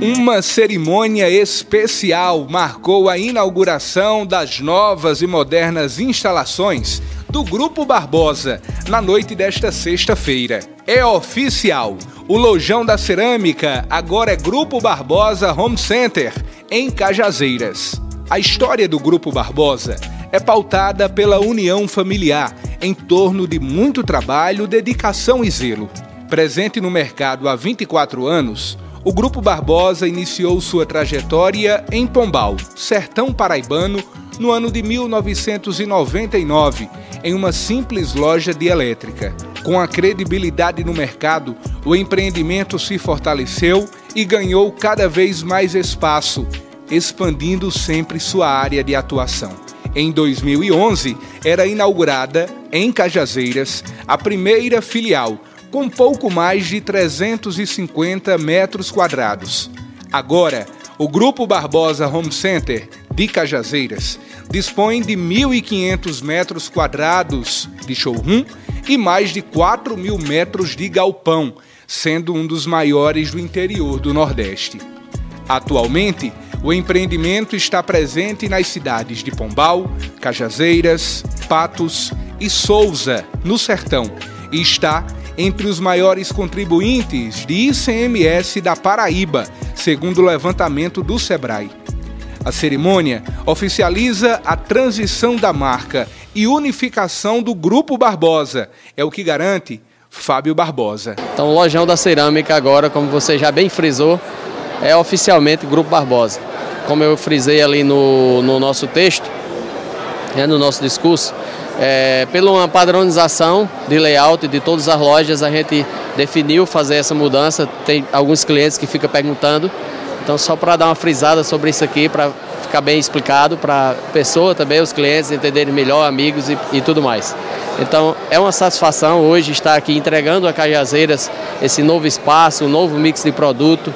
Uma cerimônia especial marcou a inauguração das novas e modernas instalações do Grupo Barbosa na noite desta sexta-feira. É oficial, o Lojão da Cerâmica agora é Grupo Barbosa Home Center, em Cajazeiras. A história do Grupo Barbosa é pautada pela união familiar em torno de muito trabalho, dedicação e zelo. Presente no mercado há 24 anos, o Grupo Barbosa iniciou sua trajetória em Pombal, sertão paraibano, no ano de 1999, em uma simples loja de elétrica. Com a credibilidade no mercado, o empreendimento se fortaleceu e ganhou cada vez mais espaço, expandindo sempre sua área de atuação. Em 2011, era inaugurada, em Cajazeiras, a primeira filial com pouco mais de 350 metros quadrados. Agora, o Grupo Barbosa Home Center de Cajazeiras dispõe de 1.500 metros quadrados de showroom e mais de 4 mil metros de galpão, sendo um dos maiores do interior do Nordeste. Atualmente, o empreendimento está presente nas cidades de Pombal, Cajazeiras, Patos e Souza, no Sertão, e está entre os maiores contribuintes de ICMS da Paraíba, segundo o levantamento do Sebrae. A cerimônia oficializa a transição da marca e unificação do Grupo Barbosa, é o que garante Fábio Barbosa. Então, o Lojão da Cerâmica agora, como você já bem frisou, é oficialmente Grupo Barbosa. Como eu frisei ali no, no nosso texto, né, no nosso discurso, é, pela padronização de layout de todas as lojas, a gente definiu fazer essa mudança. Tem alguns clientes que ficam perguntando. Então, só para dar uma frisada sobre isso aqui, para ficar bem explicado para a pessoa também, os clientes entenderem melhor, amigos e, e, tudo mais. Então, é uma satisfação hoje estar aqui entregando a Cajazeiras esse novo espaço, um novo mix de produto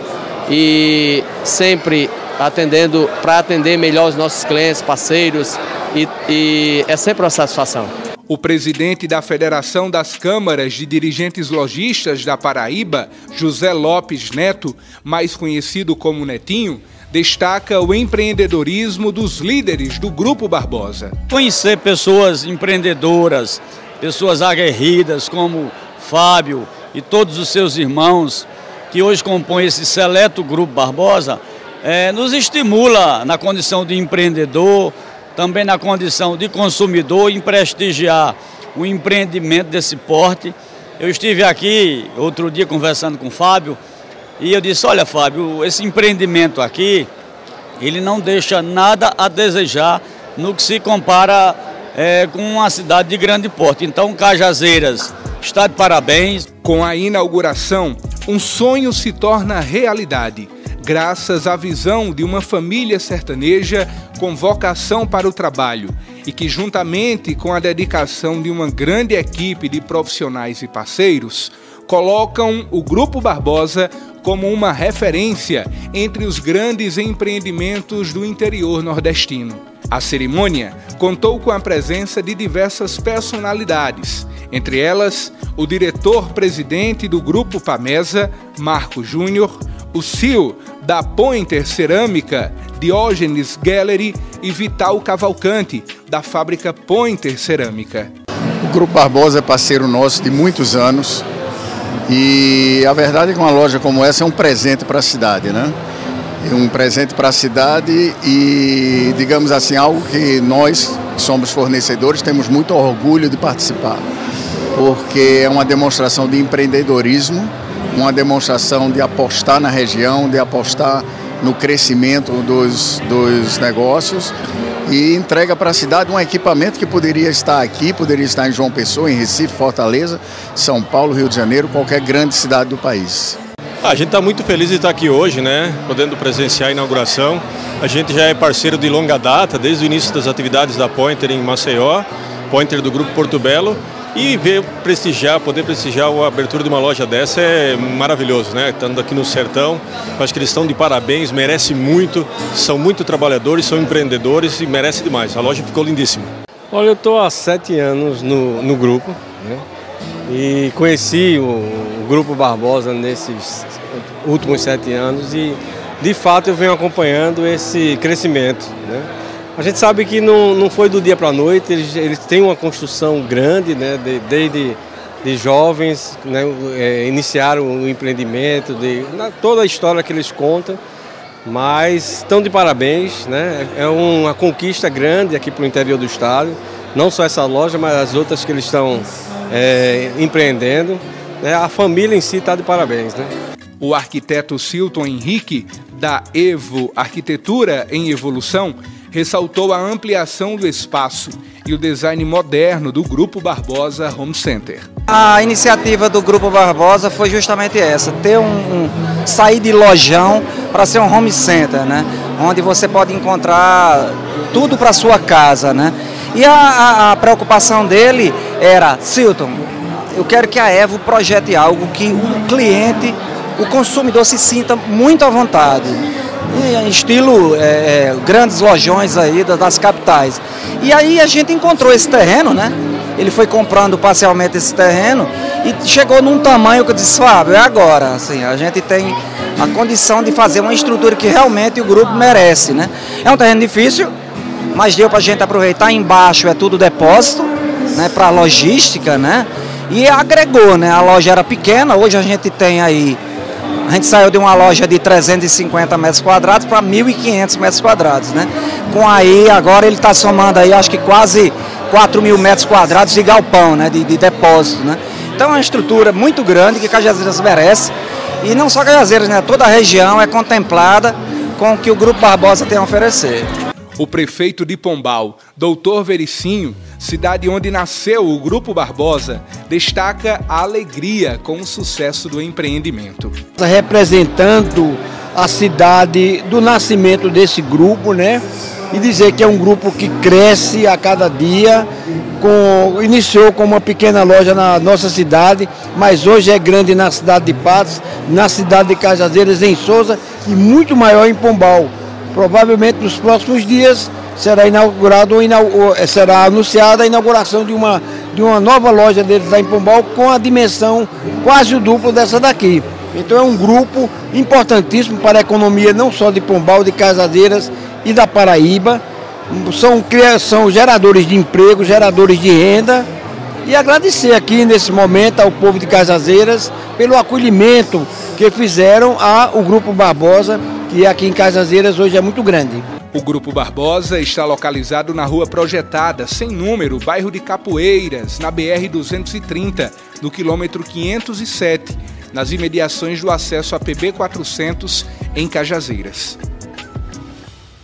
e sempre atendendo para atender melhor os nossos clientes, parceiros, e, e é sempre uma satisfação. O presidente da Federação das Câmaras de Dirigentes Logistas da Paraíba, José Lopes Neto, mais conhecido como Netinho, destaca o empreendedorismo dos líderes do Grupo Barbosa. Conhecer pessoas empreendedoras, pessoas aguerridas como Fábio e todos os seus irmãos que hoje compõem esse seleto Grupo Barbosa, é, nos estimula na condição de empreendedor, também na condição de consumidor, em prestigiar o empreendimento desse porte. Eu estive aqui outro dia conversando com o Fábio e eu disse, olha Fábio, esse empreendimento aqui, ele não deixa nada a desejar no que se compara é, com uma cidade de grande porte. Então, Cajazeiras está de parabéns. Com a inauguração, um sonho se torna realidade graças à visão de uma família sertaneja com vocação para o trabalho e que, juntamente com a dedicação de uma grande equipe de profissionais e parceiros, colocam o Grupo Barbosa como uma referência entre os grandes empreendimentos do interior nordestino. A cerimônia contou com a presença de diversas personalidades, entre elas o diretor-presidente do Grupo Pamesa, Marco Júnior, o CIO da Pointer Cerâmica, Diógenes Gallery e Vital Cavalcante, da fábrica Pointer Cerâmica. O Grupo Barbosa é parceiro nosso de muitos anos e a verdade é que uma loja como essa é um presente para a cidade, né? É um presente para a cidade e, digamos assim, algo que nós, que somos fornecedores, temos muito orgulho de participar, porque é uma demonstração de empreendedorismo uma demonstração de apostar na região, de apostar no crescimento dos, dos negócios e entrega para a cidade um equipamento que poderia estar aqui, poderia estar em João Pessoa, em Recife, Fortaleza, São Paulo, Rio de Janeiro, qualquer grande cidade do país. Ah, a gente está muito feliz de estar aqui hoje, né? Podendo presenciar a inauguração. A gente já é parceiro de longa data, desde o início das atividades da Pointer em Maceió, Pointer do Grupo Porto Belo. E ver, prestigiar, poder prestigiar a abertura de uma loja dessa é maravilhoso, né? Estando aqui no Sertão, acho que eles estão de parabéns, merece muito, são muito trabalhadores, são empreendedores e merece demais. A loja ficou lindíssima. Olha, eu estou há sete anos no, no grupo, né? E conheci o, o Grupo Barbosa nesses últimos sete anos e de fato eu venho acompanhando esse crescimento. Né? A gente sabe que não, não foi do dia para a noite, eles, eles têm uma construção grande, né? De, desde de jovens, né? É, iniciaram o empreendimento, de, na, toda a história que eles contam, mas estão de parabéns, né? é uma conquista grande aqui para o interior do estado, não só essa loja, mas as outras que eles estão é, empreendendo. Né? A família em si está de parabéns. Né? O arquiteto Silton Henrique, da Evo Arquitetura em Evolução, ressaltou a ampliação do espaço e o design moderno do Grupo Barbosa Home Center. A iniciativa do Grupo Barbosa foi justamente essa, ter um, um sair de lojão para ser um home center, né? Onde você pode encontrar tudo para sua casa, né? E a, a, a preocupação dele era, Silton, eu quero que a Evo projete algo que o cliente, o consumidor se sinta muito à vontade. Em estilo é, é, grandes lojões aí das capitais. E aí a gente encontrou esse terreno, né? Ele foi comprando parcialmente esse terreno e chegou num tamanho que eu disse, Fábio, é agora. Assim, a gente tem a condição de fazer uma estrutura que realmente o grupo merece, né? É um terreno difícil, mas deu para a gente aproveitar. Embaixo é tudo depósito, né? Para logística, né? E agregou, né? A loja era pequena, hoje a gente tem aí. A gente saiu de uma loja de 350 metros quadrados para 1.500 metros quadrados, né? Com aí, agora ele está somando aí, acho que quase 4 mil metros quadrados de galpão, né? De, de depósito, né? Então é uma estrutura muito grande que Cajazeiras merece. E não só Cajazeiras, né? Toda a região é contemplada com o que o Grupo Barbosa tem a oferecer. O prefeito de Pombal, doutor Vericinho, cidade onde nasceu o Grupo Barbosa, destaca a alegria com o sucesso do empreendimento. Representando a cidade do nascimento desse grupo, né? E dizer que é um grupo que cresce a cada dia, com, iniciou com uma pequena loja na nossa cidade, mas hoje é grande na cidade de Patos, na cidade de Cajazeiras, em Souza e muito maior em Pombal. Provavelmente nos próximos dias será inaugurado eh, será anunciada a inauguração de uma, de uma nova loja deles lá em Pombal com a dimensão quase o duplo dessa daqui. Então é um grupo importantíssimo para a economia não só de Pombal, de Casadeiras e da Paraíba. São, são geradores de emprego, geradores de renda. E agradecer aqui nesse momento ao povo de Casazeiras pelo acolhimento que fizeram ao Grupo Barbosa, que aqui em Casazeiras hoje é muito grande. O Grupo Barbosa está localizado na rua projetada, sem número, bairro de Capoeiras, na BR-230, no quilômetro 507, nas imediações do acesso a PB 400, em Cajazeiras.